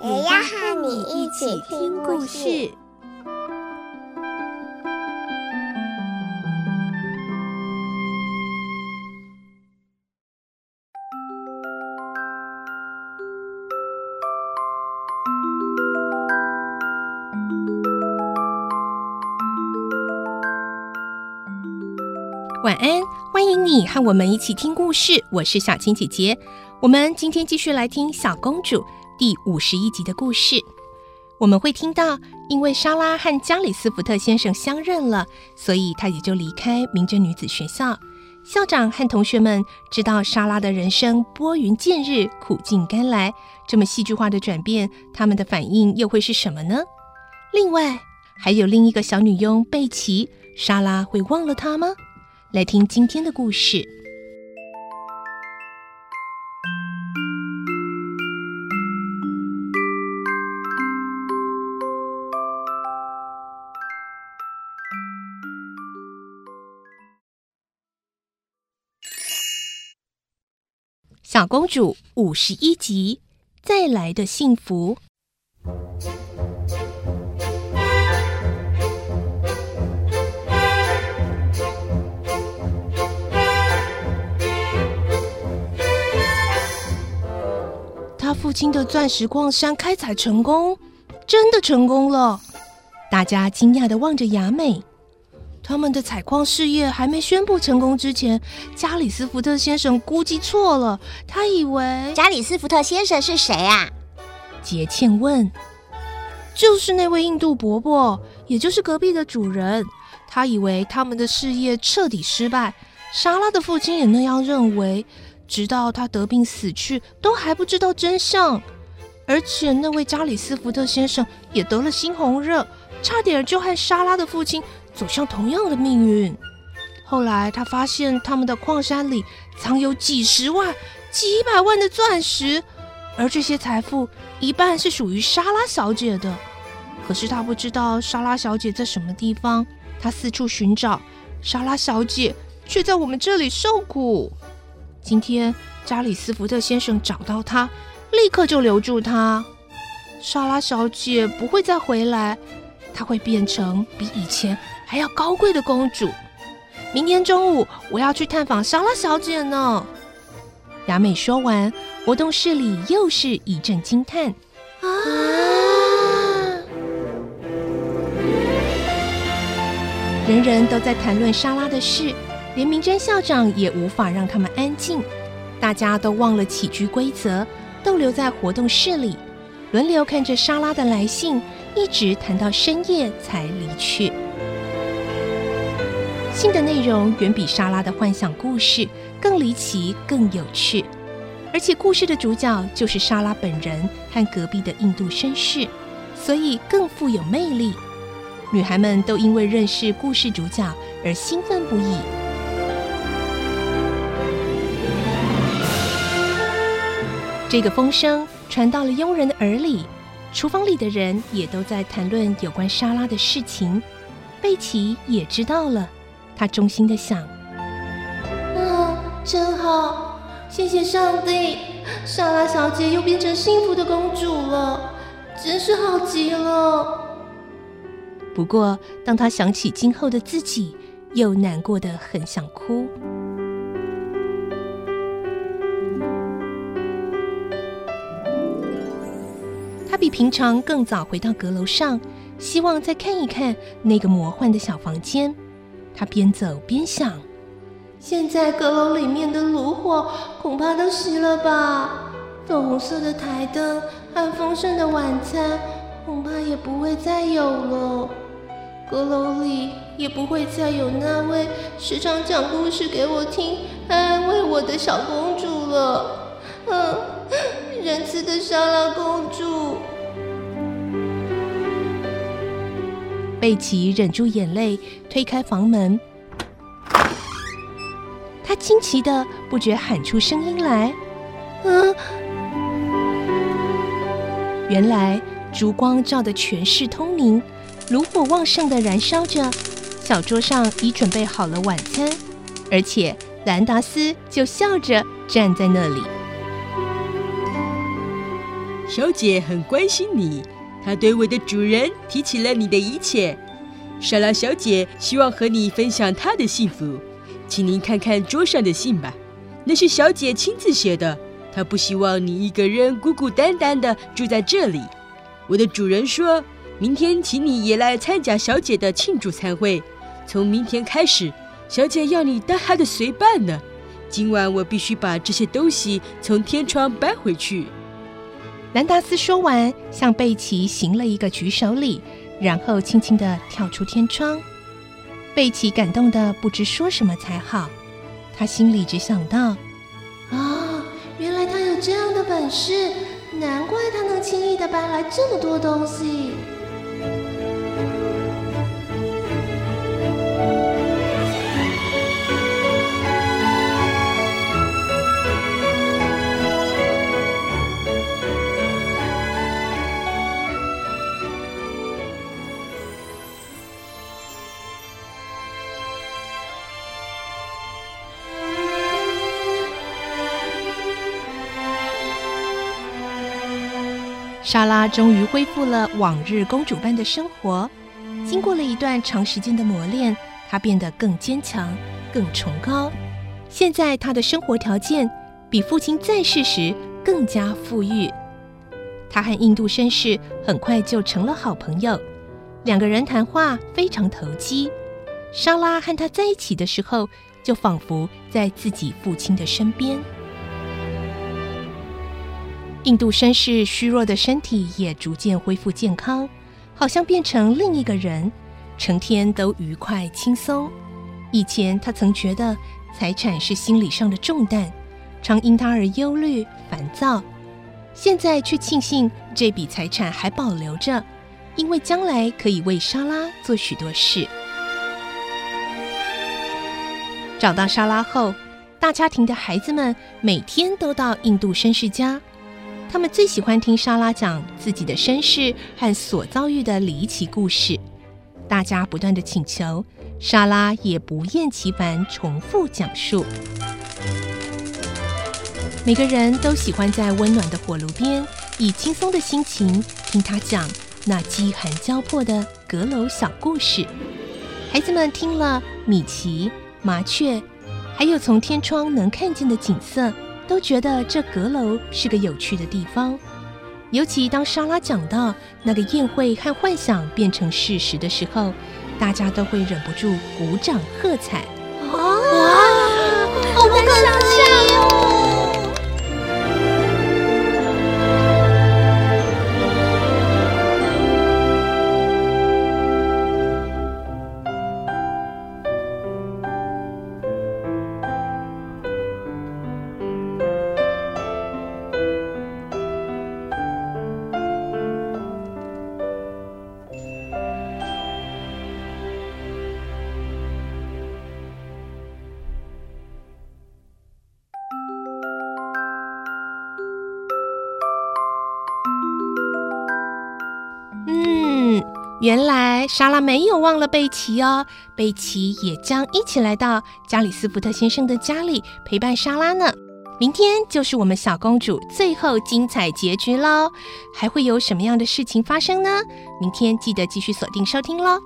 也要和你一起听故事。晚安，欢迎你和我们一起听故事。我是小青姐姐，我们今天继续来听《小公主》第五十一集的故事。我们会听到，因为莎拉和加里斯福特先生相认了，所以她也就离开明珍女子学校。校长和同学们知道莎拉的人生拨云见日、苦尽甘来，这么戏剧化的转变，他们的反应又会是什么呢？另外，还有另一个小女佣贝奇，莎拉会忘了她吗？来听今天的故事，《小公主》五十一集，再来的幸福。他父亲的钻石矿山开采成功，真的成功了！大家惊讶的望着雅美。他们的采矿事业还没宣布成功之前，加里斯福特先生估计错了。他以为加里斯福特先生是谁啊？杰茜问。就是那位印度伯伯，也就是隔壁的主人。他以为他们的事业彻底失败。莎拉的父亲也那样认为。直到他得病死去，都还不知道真相。而且那位加里斯福特先生也得了猩红热，差点就和莎拉的父亲走向同样的命运。后来他发现他们的矿山里藏有几十万、几百万的钻石，而这些财富一半是属于莎拉小姐的。可是他不知道莎拉小姐在什么地方，他四处寻找，莎拉小姐却在我们这里受苦。今天，加里斯福特先生找到他，立刻就留住他。莎拉小姐不会再回来，她会变成比以前还要高贵的公主。明天中午我要去探访莎拉小姐呢。雅美说完，活动室里又是一阵惊叹。啊！人人都在谈论莎拉的事。连明真校长也无法让他们安静，大家都忘了起居规则，逗留在活动室里，轮流看着莎拉的来信，一直谈到深夜才离去。信的内容远比莎拉的幻想故事更离奇、更有趣，而且故事的主角就是莎拉本人和隔壁的印度绅士，所以更富有魅力。女孩们都因为认识故事主角而兴奋不已。这个风声传到了佣人的耳里，厨房里的人也都在谈论有关莎拉的事情。贝奇也知道了，他衷心的想：“啊，真好，谢谢上帝，莎拉小姐又变成幸福的公主了，真是好极了。”不过，当他想起今后的自己，又难过的很想哭。比平常更早回到阁楼上，希望再看一看那个魔幻的小房间。他边走边想：现在阁楼里面的炉火恐怕都熄了吧？粉红色的台灯和丰盛的晚餐恐怕也不会再有了。阁楼里也不会再有那位时常讲故事给我听、安慰我的小公主了。嗯，仁慈的莎拉公主。贝奇忍住眼泪，推开房门。他惊奇的不觉喊出声音来：“嗯！”原来烛光照的全是通明，炉火旺盛的燃烧着，小桌上已准备好了晚餐，而且兰达斯就笑着站在那里。小姐很关心你，他对我的主人提起了你的一切。莎拉小姐希望和你分享她的幸福，请您看看桌上的信吧，那是小姐亲自写的。她不希望你一个人孤孤单单的住在这里。我的主人说，明天请你也来参加小姐的庆祝餐会。从明天开始，小姐要你当她的随伴呢。今晚我必须把这些东西从天窗搬回去。兰达斯说完，向贝奇行了一个举手礼，然后轻轻地跳出天窗。贝奇感动的不知说什么才好，他心里只想到：啊、原来他有这样的本事，难怪他能轻易的搬来这么多东西。莎拉终于恢复了往日公主般的生活。经过了一段长时间的磨练，她变得更坚强、更崇高。现在她的生活条件比父亲在世时更加富裕。她和印度绅士很快就成了好朋友，两个人谈话非常投机。莎拉和他在一起的时候，就仿佛在自己父亲的身边。印度绅士虚弱的身体也逐渐恢复健康，好像变成另一个人，成天都愉快轻松。以前他曾觉得财产是心理上的重担，常因他而忧虑烦躁。现在却庆幸这笔财产还保留着，因为将来可以为莎拉做许多事。找到莎拉后，大家庭的孩子们每天都到印度绅士家。他们最喜欢听莎拉讲自己的身世和所遭遇的离奇故事，大家不断的请求，莎拉也不厌其烦重复讲述。每个人都喜欢在温暖的火炉边，以轻松的心情听她讲那饥寒交迫的阁楼小故事。孩子们听了，米奇、麻雀，还有从天窗能看见的景色。都觉得这阁楼是个有趣的地方，尤其当莎拉讲到那个宴会和幻想变成事实的时候，大家都会忍不住鼓掌喝彩。哇，好难想原来莎拉没有忘了贝奇哦，贝奇也将一起来到加里斯福特先生的家里陪伴莎拉呢。明天就是我们小公主最后精彩结局喽，还会有什么样的事情发生呢？明天记得继续锁定收听喽。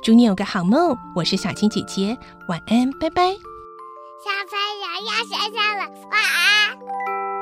祝你有个好梦，我是小青姐姐，晚安，拜拜。小朋友要睡觉了，晚安。